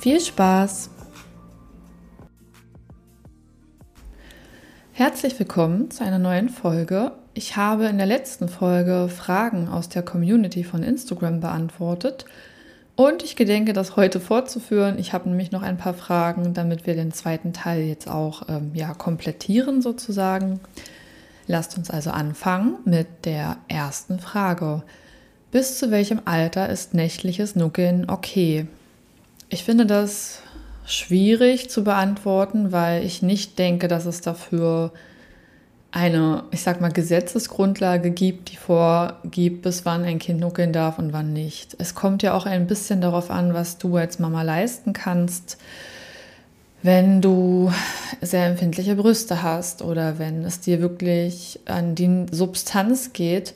Viel Spaß! Herzlich willkommen zu einer neuen Folge. Ich habe in der letzten Folge Fragen aus der Community von Instagram beantwortet und ich gedenke, das heute fortzuführen. Ich habe nämlich noch ein paar Fragen, damit wir den zweiten Teil jetzt auch ähm, ja, komplettieren sozusagen. Lasst uns also anfangen mit der ersten Frage. Bis zu welchem Alter ist nächtliches Nuckeln okay? Ich finde das schwierig zu beantworten, weil ich nicht denke, dass es dafür eine, ich sag mal, Gesetzesgrundlage gibt, die vorgibt, bis wann ein Kind nuckeln darf und wann nicht. Es kommt ja auch ein bisschen darauf an, was du als Mama leisten kannst. Wenn du sehr empfindliche Brüste hast oder wenn es dir wirklich an die Substanz geht,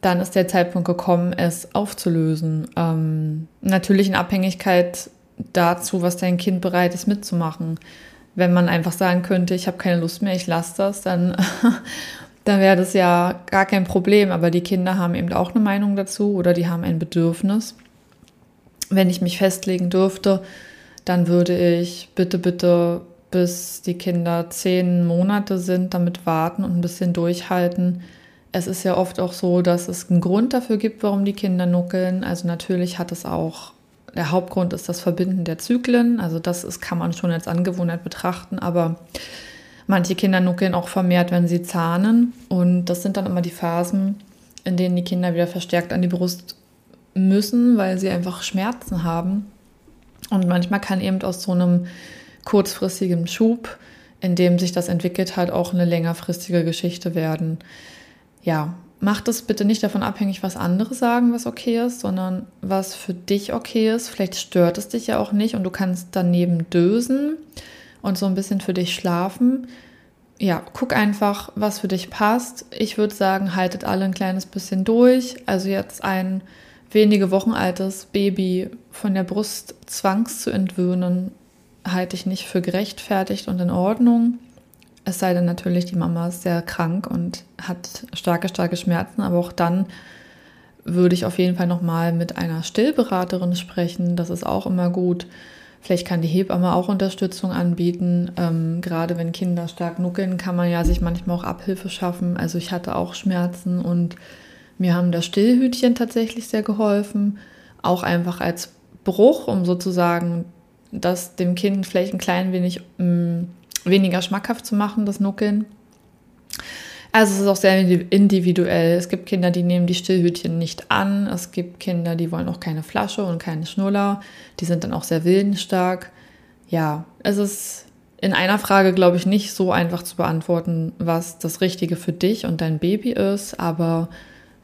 dann ist der Zeitpunkt gekommen, es aufzulösen. Ähm, natürlich in Abhängigkeit dazu, was dein Kind bereit ist mitzumachen. Wenn man einfach sagen könnte, ich habe keine Lust mehr, ich lasse das, dann, dann wäre das ja gar kein Problem. Aber die Kinder haben eben auch eine Meinung dazu oder die haben ein Bedürfnis. Wenn ich mich festlegen dürfte, dann würde ich bitte, bitte, bis die Kinder zehn Monate sind, damit warten und ein bisschen durchhalten es ist ja oft auch so, dass es einen Grund dafür gibt, warum die Kinder nuckeln. Also natürlich hat es auch, der Hauptgrund ist das Verbinden der Zyklen. Also das ist, kann man schon als Angewohnheit betrachten, aber manche Kinder nuckeln auch vermehrt, wenn sie zahnen. Und das sind dann immer die Phasen, in denen die Kinder wieder verstärkt an die Brust müssen, weil sie einfach Schmerzen haben. Und manchmal kann eben aus so einem kurzfristigen Schub, in dem sich das entwickelt hat, auch eine längerfristige Geschichte werden ja, mach das bitte nicht davon abhängig, was andere sagen, was okay ist, sondern was für dich okay ist. Vielleicht stört es dich ja auch nicht und du kannst daneben dösen und so ein bisschen für dich schlafen. Ja, guck einfach, was für dich passt. Ich würde sagen, haltet alle ein kleines bisschen durch. Also jetzt ein wenige Wochen altes Baby von der Brust zwangs zu entwöhnen, halte ich nicht für gerechtfertigt und in Ordnung. Es sei denn natürlich, die Mama ist sehr krank und hat starke, starke Schmerzen, aber auch dann würde ich auf jeden Fall nochmal mit einer Stillberaterin sprechen. Das ist auch immer gut. Vielleicht kann die Hebamme auch Unterstützung anbieten. Ähm, gerade wenn Kinder stark nuckeln, kann man ja sich manchmal auch Abhilfe schaffen. Also ich hatte auch Schmerzen und mir haben das Stillhütchen tatsächlich sehr geholfen. Auch einfach als Bruch, um sozusagen das dem Kind vielleicht ein klein wenig mh, mm, weniger schmackhaft zu machen, das Nuckeln. Also es ist auch sehr individuell. Es gibt Kinder, die nehmen die Stillhütchen nicht an. Es gibt Kinder, die wollen auch keine Flasche und keine Schnuller. Die sind dann auch sehr willensstark. Ja, es ist in einer Frage, glaube ich, nicht so einfach zu beantworten, was das Richtige für dich und dein Baby ist. Aber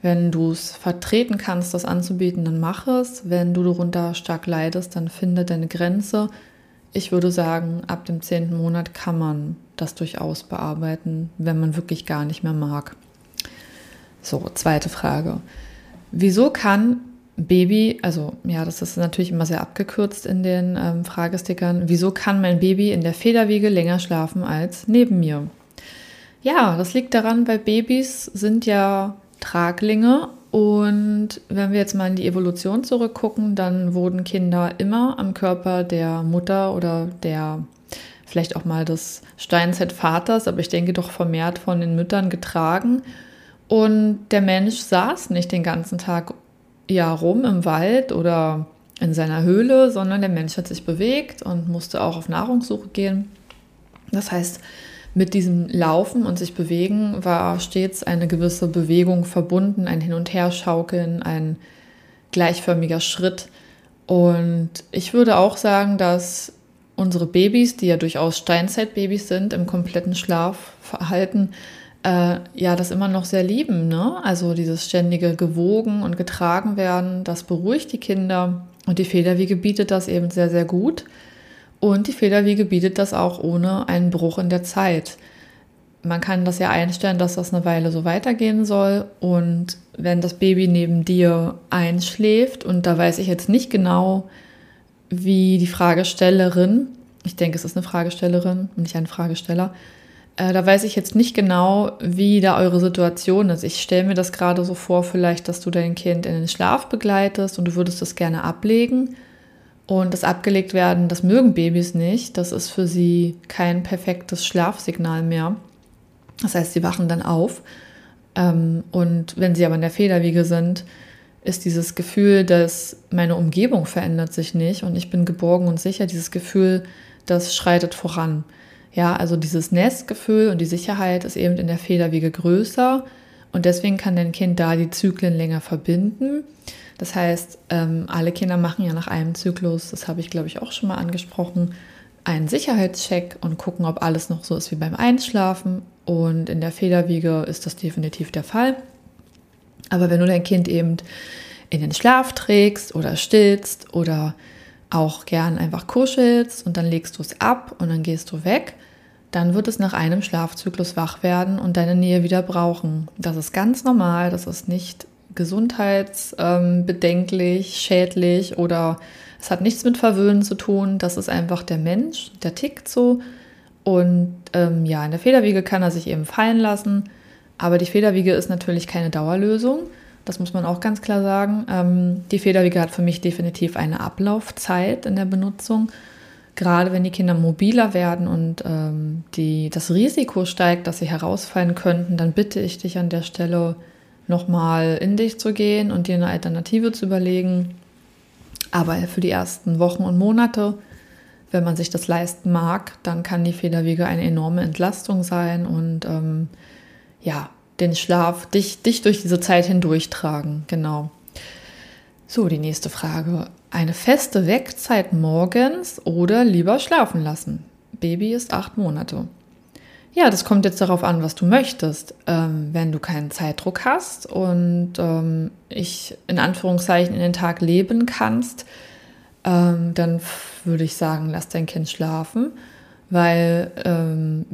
wenn du es vertreten kannst, das anzubieten, dann mach es. Wenn du darunter stark leidest, dann finde deine Grenze ich würde sagen, ab dem zehnten Monat kann man das durchaus bearbeiten, wenn man wirklich gar nicht mehr mag. So, zweite Frage. Wieso kann Baby, also ja, das ist natürlich immer sehr abgekürzt in den ähm, Fragestickern, wieso kann mein Baby in der Federwiege länger schlafen als neben mir? Ja, das liegt daran, weil Babys sind ja Traglinge und wenn wir jetzt mal in die Evolution zurückgucken, dann wurden Kinder immer am Körper der Mutter oder der vielleicht auch mal des Steinzeitvaters, aber ich denke doch vermehrt von den Müttern getragen. Und der Mensch saß nicht den ganzen Tag ja rum im Wald oder in seiner Höhle, sondern der Mensch hat sich bewegt und musste auch auf Nahrungssuche gehen. Das heißt, mit diesem Laufen und sich bewegen war stets eine gewisse Bewegung verbunden, ein Hin- und Herschaukeln, ein gleichförmiger Schritt. Und ich würde auch sagen, dass unsere Babys, die ja durchaus Steinzeitbabys sind, im kompletten Schlafverhalten, äh, ja, das immer noch sehr lieben. Ne? Also dieses ständige gewogen und getragen werden, das beruhigt die Kinder. Und die Federwiege bietet das eben sehr, sehr gut. Und die Federwiege bietet das auch ohne einen Bruch in der Zeit. Man kann das ja einstellen, dass das eine Weile so weitergehen soll. Und wenn das Baby neben dir einschläft, und da weiß ich jetzt nicht genau, wie die Fragestellerin, ich denke, es ist eine Fragestellerin und nicht ein Fragesteller, äh, da weiß ich jetzt nicht genau, wie da eure Situation ist. Ich stelle mir das gerade so vor, vielleicht, dass du dein Kind in den Schlaf begleitest und du würdest das gerne ablegen. Und das abgelegt werden, das mögen Babys nicht. Das ist für sie kein perfektes Schlafsignal mehr. Das heißt, sie wachen dann auf. Ähm, und wenn sie aber in der Federwiege sind, ist dieses Gefühl, dass meine Umgebung verändert sich nicht und ich bin geborgen und sicher, dieses Gefühl, das schreitet voran. Ja, also dieses Nestgefühl und die Sicherheit ist eben in der Federwiege größer und deswegen kann dein Kind da die Zyklen länger verbinden. Das heißt, ähm, alle Kinder machen ja nach einem Zyklus, das habe ich glaube ich auch schon mal angesprochen, einen Sicherheitscheck und gucken, ob alles noch so ist wie beim Einschlafen. Und in der Federwiege ist das definitiv der Fall. Aber wenn du dein Kind eben in den Schlaf trägst oder stillst oder auch gern einfach kuschelst und dann legst du es ab und dann gehst du weg, dann wird es nach einem Schlafzyklus wach werden und deine Nähe wieder brauchen. Das ist ganz normal, das ist nicht gesundheitsbedenklich, schädlich oder es hat nichts mit Verwöhnen zu tun. Das ist einfach der Mensch, der tickt so. Und ähm, ja, in der Federwiege kann er sich eben fallen lassen. Aber die Federwiege ist natürlich keine Dauerlösung. Das muss man auch ganz klar sagen. Ähm, die Federwiege hat für mich definitiv eine Ablaufzeit in der Benutzung. Gerade wenn die Kinder mobiler werden und ähm, die, das Risiko steigt, dass sie herausfallen könnten, dann bitte ich dich an der Stelle nochmal in dich zu gehen und dir eine Alternative zu überlegen. Aber für die ersten Wochen und Monate, wenn man sich das leisten mag, dann kann die Federwiege eine enorme Entlastung sein und ähm, ja, den Schlaf, dich, dich durch diese Zeit hindurchtragen. Genau. So, die nächste Frage. Eine feste Wegzeit morgens oder lieber schlafen lassen? Baby ist acht Monate. Ja, das kommt jetzt darauf an, was du möchtest. Ähm, wenn du keinen Zeitdruck hast und ähm, ich in Anführungszeichen in den Tag leben kannst, ähm, dann würde ich sagen, lass dein Kind schlafen, weil ähm,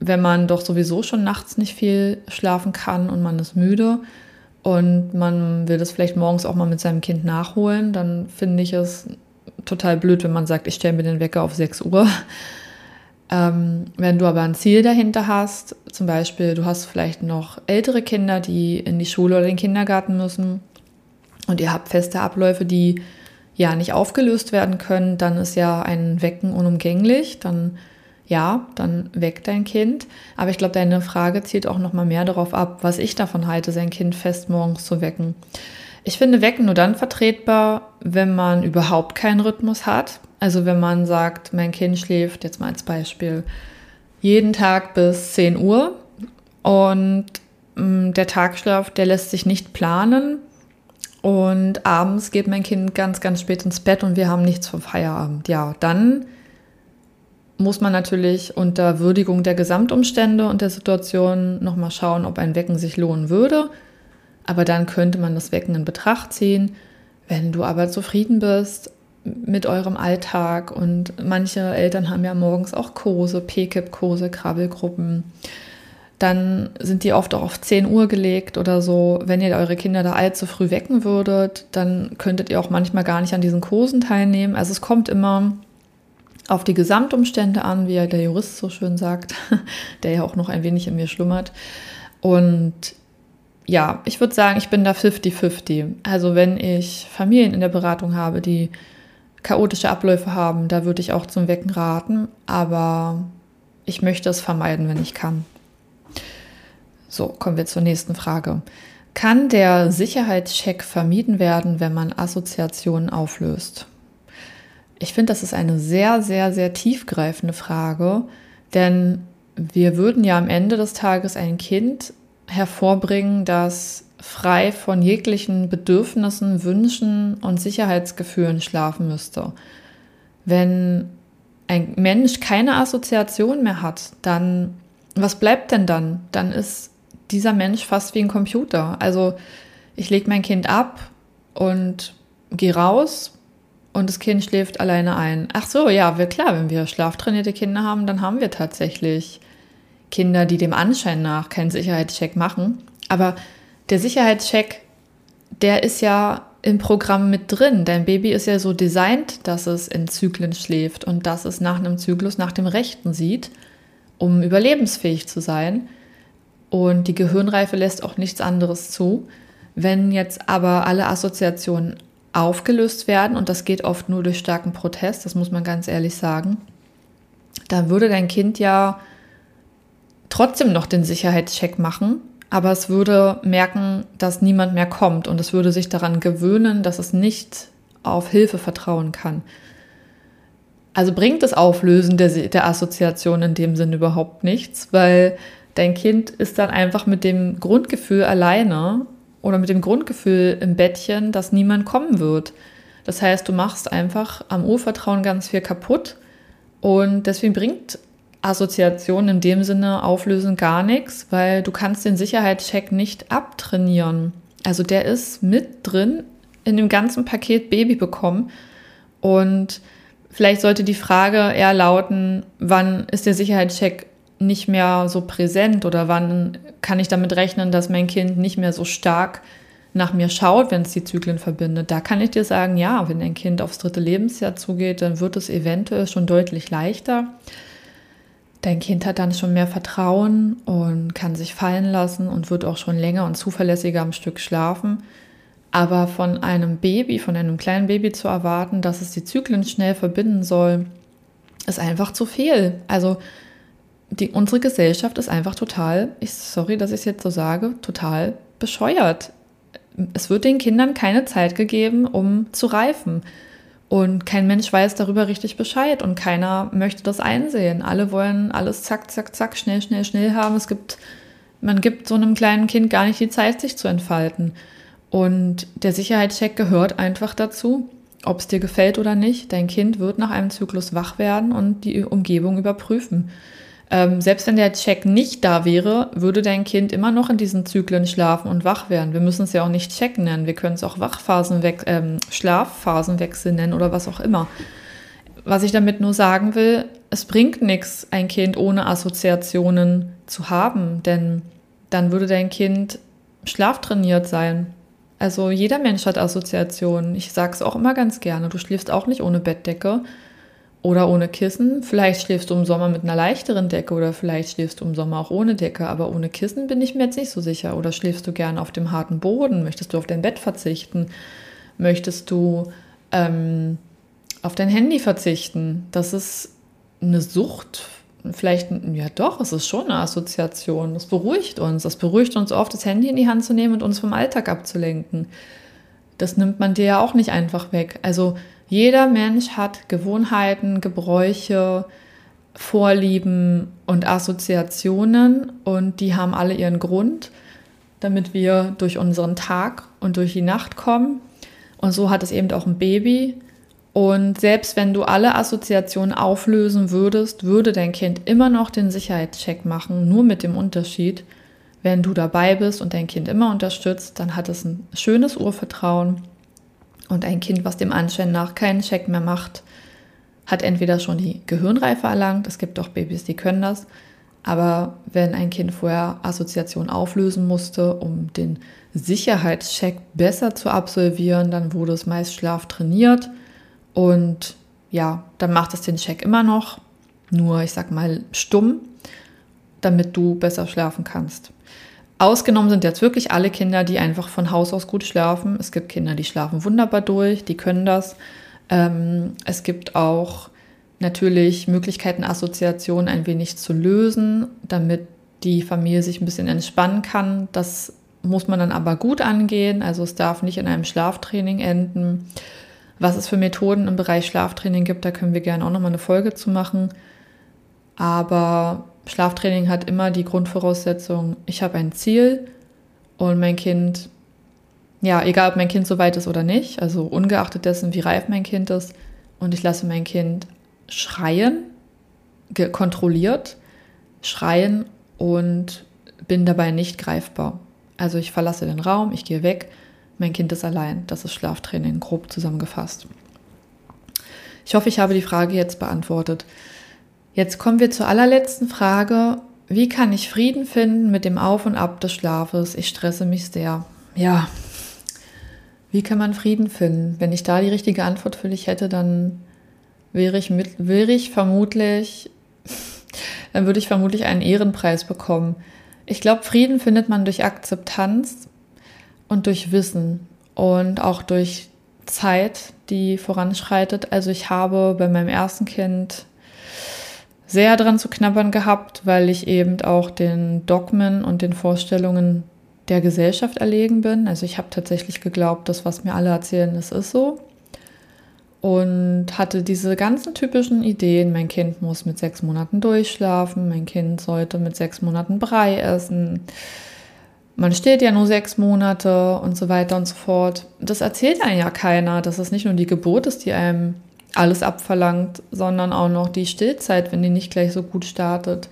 wenn man doch sowieso schon nachts nicht viel schlafen kann und man ist müde und man will das vielleicht morgens auch mal mit seinem Kind nachholen, dann finde ich es total blöd, wenn man sagt, ich stelle mir den Wecker auf 6 Uhr. Ähm, wenn du aber ein Ziel dahinter hast, zum Beispiel du hast vielleicht noch ältere Kinder, die in die Schule oder den Kindergarten müssen und ihr habt feste Abläufe, die ja nicht aufgelöst werden können, dann ist ja ein Wecken unumgänglich. Dann ja, dann weckt dein Kind. Aber ich glaube, deine Frage zielt auch noch mal mehr darauf ab, was ich davon halte, sein Kind fest morgens zu wecken. Ich finde Wecken nur dann vertretbar, wenn man überhaupt keinen Rhythmus hat. Also wenn man sagt, mein Kind schläft, jetzt mal als Beispiel, jeden Tag bis 10 Uhr und mh, mm, der Tagschlaf, der lässt sich nicht planen. Und abends geht mein Kind ganz, ganz spät ins Bett und wir haben nichts vom Feierabend. Ja, dann muss man natürlich unter Würdigung der Gesamtumstände und der Situation nochmal schauen, ob ein Wecken sich lohnen würde. Aber dann könnte man das Wecken in Betracht ziehen. Wenn du aber zufrieden bist mit eurem Alltag und manche Eltern haben ja morgens auch Kurse, PKIP-Kurse, Krabbelgruppen, dann sind die oft auch auf 10 Uhr gelegt oder so. Wenn ihr eure Kinder da allzu früh wecken würdet, dann könntet ihr auch manchmal gar nicht an diesen Kursen teilnehmen. Also es kommt immer auf die Gesamtumstände an, wie ja der Jurist so schön sagt, der ja auch noch ein wenig in mir schlummert. Und ja, ich würde sagen, ich bin da 50-50. Also wenn ich Familien in der Beratung habe, die chaotische Abläufe haben, da würde ich auch zum Wecken raten, aber ich möchte es vermeiden, wenn ich kann. So, kommen wir zur nächsten Frage. Kann der Sicherheitscheck vermieden werden, wenn man Assoziationen auflöst? Ich finde, das ist eine sehr, sehr, sehr tiefgreifende Frage, denn wir würden ja am Ende des Tages ein Kind hervorbringen, das frei von jeglichen Bedürfnissen, Wünschen und Sicherheitsgefühlen schlafen müsste. Wenn ein Mensch keine Assoziation mehr hat, dann, was bleibt denn dann? Dann ist dieser Mensch fast wie ein Computer. Also ich lege mein Kind ab und geh raus und das Kind schläft alleine ein. Ach so, ja, wir, klar, wenn wir schlaftrainierte Kinder haben, dann haben wir tatsächlich Kinder, die dem Anschein nach keinen Sicherheitscheck machen. Aber der Sicherheitscheck, der ist ja im Programm mit drin. Dein Baby ist ja so designt, dass es in Zyklen schläft und dass es nach einem Zyklus nach dem Rechten sieht, um überlebensfähig zu sein. Und die Gehirnreife lässt auch nichts anderes zu. Wenn jetzt aber alle Assoziationen aufgelöst werden, und das geht oft nur durch starken Protest, das muss man ganz ehrlich sagen, dann würde dein Kind ja trotzdem noch den Sicherheitscheck machen, aber es würde merken, dass niemand mehr kommt und es würde sich daran gewöhnen, dass es nicht auf Hilfe vertrauen kann. Also bringt das Auflösen der, der Assoziation in dem Sinn überhaupt nichts, weil dein Kind ist dann einfach mit dem Grundgefühl alleine oder mit dem Grundgefühl im Bettchen, dass niemand kommen wird. Das heißt, du machst einfach am Urvertrauen ganz viel kaputt und deswegen bringt Assoziation in dem Sinne auflösen gar nichts, weil du kannst den Sicherheitscheck nicht abtrainieren. Also der ist mit drin in dem ganzen Paket Baby bekommen und vielleicht sollte die Frage eher lauten, wann ist der Sicherheitscheck nicht mehr so präsent oder wann kann ich damit rechnen, dass mein Kind nicht mehr so stark nach mir schaut, wenn es die Zyklen verbindet. Da kann ich dir sagen, ja, wenn ein Kind aufs dritte Lebensjahr zugeht, dann wird es eventuell schon deutlich leichter. Dein Kind hat dann schon mehr Vertrauen und kann sich fallen lassen und wird auch schon länger und zuverlässiger am Stück schlafen. Aber von einem Baby, von einem kleinen Baby zu erwarten, dass es die Zyklen schnell verbinden soll, ist einfach zu viel. Also die, unsere Gesellschaft ist einfach total, ich, sorry, dass ich es jetzt so sage, total bescheuert. Es wird den Kindern keine Zeit gegeben, um zu reifen. Und kein Mensch weiß darüber richtig Bescheid und keiner möchte das einsehen. Alle wollen alles zack, zack, zack, schnell, schnell, schnell haben. Es gibt, man gibt so einem kleinen Kind gar nicht die Zeit, sich zu entfalten. Und der Sicherheitscheck gehört einfach dazu, ob es dir gefällt oder nicht. Dein Kind wird nach einem Zyklus wach werden und die Umgebung überprüfen. Ähm, selbst wenn der Check nicht da wäre, würde dein Kind immer noch in diesen Zyklen schlafen und wach werden. Wir müssen es ja auch nicht checken nennen. Wir können es auch Wachphasenwe ähm, Schlafphasenwechsel nennen oder was auch immer. Was ich damit nur sagen will, es bringt nichts, ein Kind ohne Assoziationen zu haben, denn dann würde dein Kind schlaftrainiert sein. Also jeder Mensch hat Assoziationen. Ich sage es auch immer ganz gerne. Du schläfst auch nicht ohne Bettdecke oder ohne Kissen. Vielleicht schläfst du im Sommer mit einer leichteren Decke oder vielleicht schläfst du im Sommer auch ohne Decke, aber ohne Kissen bin ich mir jetzt nicht so sicher. Oder schläfst du gerne auf dem harten Boden? Möchtest du auf dein Bett verzichten? Möchtest du ähm, auf dein Handy verzichten? Das ist eine Sucht. Vielleicht, ja doch, es ist schon eine Assoziation. Das beruhigt uns. Das beruhigt uns oft, das Handy in die Hand zu nehmen und uns vom Alltag abzulenken. Das nimmt man dir ja auch nicht einfach weg. Also jeder Mensch hat Gewohnheiten, Gebräuche, Vorlieben und Assoziationen und die haben alle ihren Grund, damit wir durch unseren Tag und durch die Nacht kommen. Und so hat es eben auch ein Baby. Und selbst wenn du alle Assoziationen auflösen würdest, würde dein Kind immer noch den Sicherheitscheck machen, nur mit dem Unterschied, wenn du dabei bist und dein Kind immer unterstützt, dann hat es ein schönes Urvertrauen und ein Kind, was dem Anschein nach keinen Check mehr macht, hat entweder schon die Gehirnreife erlangt, es gibt auch Babys, die können das, aber wenn ein Kind vorher Assoziation auflösen musste, um den Sicherheitscheck besser zu absolvieren, dann wurde es meist Schlaf trainiert und ja, dann macht es den Check immer noch, nur ich sag mal stumm, damit du besser schlafen kannst. Ausgenommen sind jetzt wirklich alle Kinder, die einfach von Haus aus gut schlafen. Es gibt Kinder, die schlafen wunderbar durch, die können das. Ähm, es gibt auch natürlich Möglichkeiten, Assoziationen ein wenig zu lösen, damit die Familie sich ein bisschen entspannen kann. Das muss man dann aber gut angehen. Also es darf nicht in einem Schlaftraining enden. Was es für Methoden im Bereich Schlaftraining gibt, da können wir gerne auch nochmal eine Folge zu machen. Aber Schlaftraining hat immer die Grundvoraussetzung, ich habe ein Ziel und mein Kind, ja, egal ob mein Kind so weit ist oder nicht, also ungeachtet dessen, wie reif mein Kind ist, und ich lasse mein Kind schreien, kontrolliert schreien und bin dabei nicht greifbar. Also ich verlasse den Raum, ich gehe weg, mein Kind ist allein. Das ist Schlaftraining, grob zusammengefasst. Ich hoffe, ich habe die Frage jetzt beantwortet. Jetzt kommen wir zur allerletzten Frage. Wie kann ich Frieden finden mit dem Auf und Ab des Schlafes? Ich stresse mich sehr. Ja, wie kann man Frieden finden? Wenn ich da die richtige Antwort für dich hätte, dann wäre ich, mit, wäre ich vermutlich, dann würde ich vermutlich einen Ehrenpreis bekommen. Ich glaube, Frieden findet man durch Akzeptanz und durch Wissen und auch durch Zeit, die voranschreitet. Also ich habe bei meinem ersten Kind sehr dran zu knabbern gehabt, weil ich eben auch den Dogmen und den Vorstellungen der Gesellschaft erlegen bin. Also ich habe tatsächlich geglaubt, dass was mir alle erzählen, das ist so. Und hatte diese ganzen typischen Ideen, mein Kind muss mit sechs Monaten durchschlafen, mein Kind sollte mit sechs Monaten Brei essen, man steht ja nur sechs Monate und so weiter und so fort. Das erzählt einem ja keiner, dass es nicht nur die Geburt ist, die einem alles abverlangt, sondern auch noch die Stillzeit, wenn die nicht gleich so gut startet.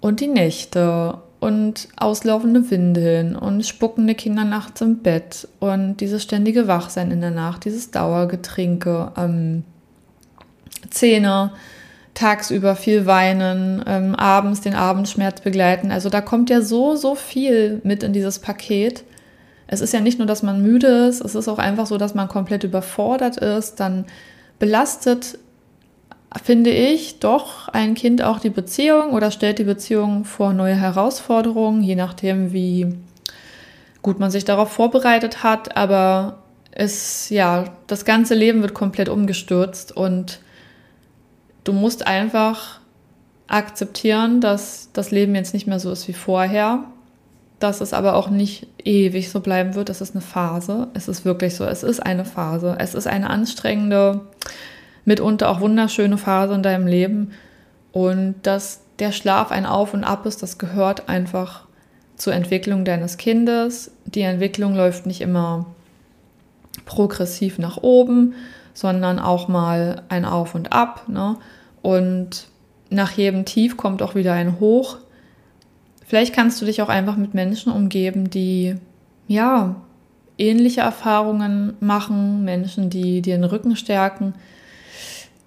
Und die Nächte und auslaufende Windeln und spuckende Kinder nachts im Bett und dieses ständige Wachsein in der Nacht, dieses Dauergetrinke, ähm, Zähne, tagsüber viel weinen, ähm, abends den Abendschmerz begleiten. Also da kommt ja so, so viel mit in dieses Paket. Es ist ja nicht nur, dass man müde ist, es ist auch einfach so, dass man komplett überfordert ist. Dann belastet, finde ich, doch ein Kind auch die Beziehung oder stellt die Beziehung vor neue Herausforderungen, je nachdem, wie gut man sich darauf vorbereitet hat. Aber es, ja, das ganze Leben wird komplett umgestürzt und du musst einfach akzeptieren, dass das Leben jetzt nicht mehr so ist wie vorher, dass es aber auch nicht ewig so bleiben wird. Es ist eine Phase. Es ist wirklich so. Es ist eine Phase. Es ist eine anstrengende, mitunter auch wunderschöne Phase in deinem Leben. Und dass der Schlaf ein Auf und Ab ist, das gehört einfach zur Entwicklung deines Kindes. Die Entwicklung läuft nicht immer progressiv nach oben, sondern auch mal ein Auf und Ab. Ne? Und nach jedem Tief kommt auch wieder ein Hoch. Vielleicht kannst du dich auch einfach mit Menschen umgeben, die ja ähnliche Erfahrungen machen, Menschen, die dir den Rücken stärken.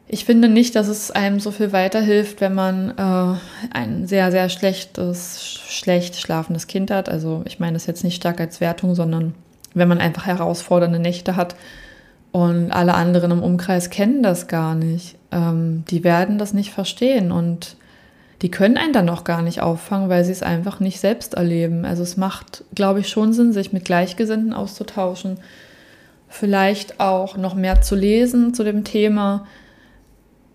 Ich finde nicht, dass es einem so viel weiterhilft, wenn man äh, ein sehr, sehr schlechtes, schlecht schlafendes Kind hat. Also ich meine das jetzt nicht stark als Wertung, sondern wenn man einfach herausfordernde Nächte hat und alle anderen im Umkreis kennen das gar nicht. Ähm, die werden das nicht verstehen und die können einen dann auch gar nicht auffangen, weil sie es einfach nicht selbst erleben. Also es macht, glaube ich, schon Sinn, sich mit Gleichgesinnten auszutauschen, vielleicht auch noch mehr zu lesen zu dem Thema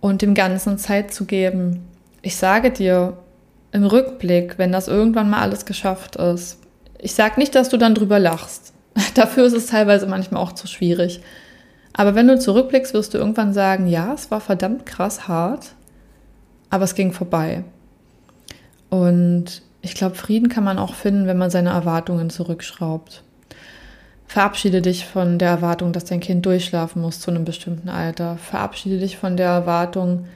und dem Ganzen Zeit zu geben. Ich sage dir, im Rückblick, wenn das irgendwann mal alles geschafft ist, ich sage nicht, dass du dann drüber lachst. Dafür ist es teilweise manchmal auch zu schwierig. Aber wenn du zurückblickst, wirst du irgendwann sagen, ja, es war verdammt krass hart, aber es ging vorbei. Und ich glaube, Frieden kann man auch finden, wenn man seine Erwartungen zurückschraubt. Verabschiede dich von der Erwartung, dass dein Kind durchschlafen muss zu einem bestimmten Alter. Verabschiede dich von der Erwartung,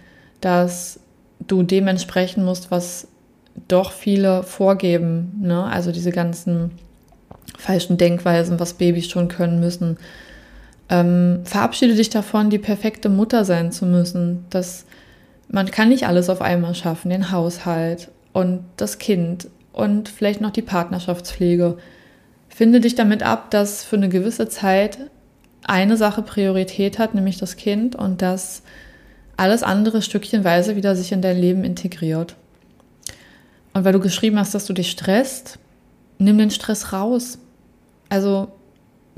dass du dementsprechend musst, was doch viele vorgeben. Ne? Also diese ganzen falschen Denkweisen, was Babys schon können müssen. Ähm, verabschiede dich davon, die perfekte Mutter sein zu müssen. Das, man kann nicht alles auf einmal schaffen, den Haushalt und das Kind und vielleicht noch die Partnerschaftspflege. Finde dich damit ab, dass für eine gewisse Zeit eine Sache Priorität hat, nämlich das Kind und dass alles andere stückchenweise wieder sich in dein Leben integriert. Und weil du geschrieben hast, dass du dich stresst, nimm den Stress raus. Also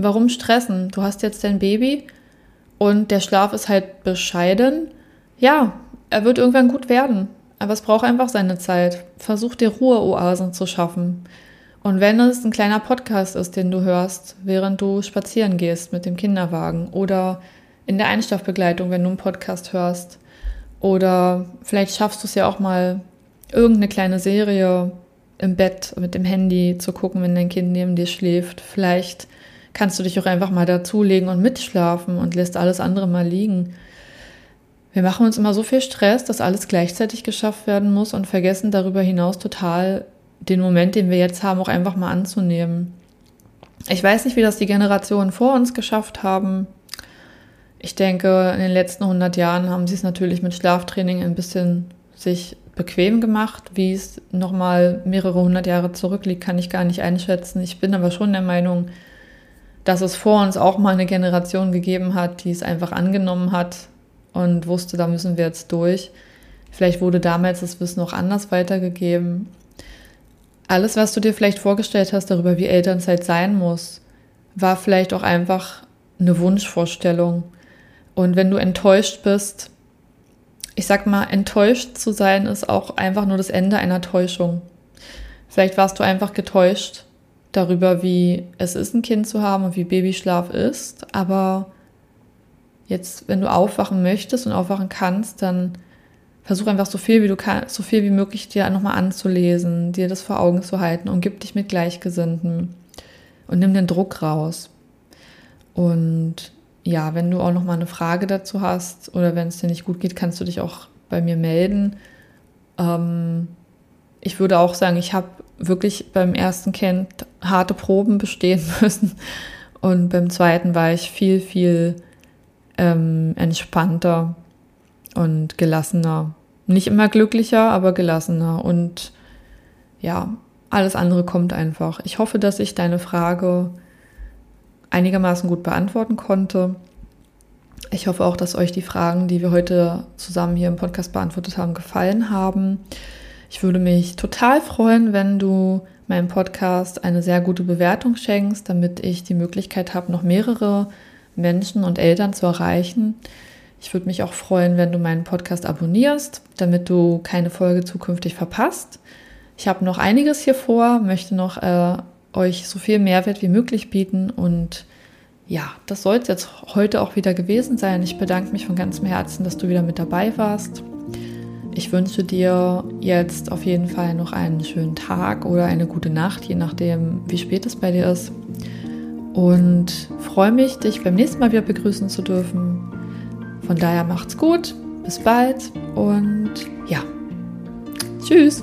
Warum stressen? Du hast jetzt dein Baby und der Schlaf ist halt bescheiden. Ja, er wird irgendwann gut werden, aber es braucht einfach seine Zeit. Versuch dir Ruheoasen zu schaffen. Und wenn es ein kleiner Podcast ist, den du hörst, während du spazieren gehst mit dem Kinderwagen oder in der Einstoffbegleitung, wenn du einen Podcast hörst, oder vielleicht schaffst du es ja auch mal, irgendeine kleine Serie im Bett mit dem Handy zu gucken, wenn dein Kind neben dir schläft. Vielleicht kannst du dich auch einfach mal dazulegen und mitschlafen und lässt alles andere mal liegen. Wir machen uns immer so viel Stress, dass alles gleichzeitig geschafft werden muss und vergessen darüber hinaus total den Moment, den wir jetzt haben, auch einfach mal anzunehmen. Ich weiß nicht, wie das die Generationen vor uns geschafft haben. Ich denke, in den letzten 100 Jahren haben sie es natürlich mit Schlaftraining ein bisschen sich bequem gemacht. Wie es nochmal mehrere hundert Jahre zurückliegt, kann ich gar nicht einschätzen. Ich bin aber schon der Meinung, dass es vor uns auch mal eine Generation gegeben hat, die es einfach angenommen hat und wusste, da müssen wir jetzt durch. Vielleicht wurde damals das Wissen auch anders weitergegeben. Alles, was du dir vielleicht vorgestellt hast darüber, wie Elternzeit sein muss, war vielleicht auch einfach eine Wunschvorstellung. Und wenn du enttäuscht bist, ich sag mal, enttäuscht zu sein ist auch einfach nur das Ende einer Täuschung. Vielleicht warst du einfach getäuscht darüber, wie es ist, ein Kind zu haben und wie Babyschlaf ist. Aber jetzt, wenn du aufwachen möchtest und aufwachen kannst, dann versuch einfach so viel wie du kannst, so viel wie möglich dir nochmal anzulesen, dir das vor Augen zu halten und gib dich mit Gleichgesinnten und nimm den Druck raus. Und ja, wenn du auch noch mal eine Frage dazu hast oder wenn es dir nicht gut geht, kannst du dich auch bei mir melden. Ähm, ich würde auch sagen, ich habe wirklich beim ersten Kind harte Proben bestehen müssen und beim zweiten war ich viel, viel ähm, entspannter und gelassener. Nicht immer glücklicher, aber gelassener und ja, alles andere kommt einfach. Ich hoffe, dass ich deine Frage einigermaßen gut beantworten konnte. Ich hoffe auch, dass euch die Fragen, die wir heute zusammen hier im Podcast beantwortet haben, gefallen haben. Ich würde mich total freuen, wenn du meinem Podcast eine sehr gute Bewertung schenkst, damit ich die Möglichkeit habe, noch mehrere Menschen und Eltern zu erreichen. Ich würde mich auch freuen, wenn du meinen Podcast abonnierst, damit du keine Folge zukünftig verpasst. Ich habe noch einiges hier vor, möchte noch äh, euch so viel Mehrwert wie möglich bieten. Und ja, das soll es jetzt heute auch wieder gewesen sein. Ich bedanke mich von ganzem Herzen, dass du wieder mit dabei warst. Ich wünsche dir jetzt auf jeden Fall noch einen schönen Tag oder eine gute Nacht, je nachdem, wie spät es bei dir ist. Und freue mich, dich beim nächsten Mal wieder begrüßen zu dürfen. Von daher macht's gut, bis bald und ja, tschüss.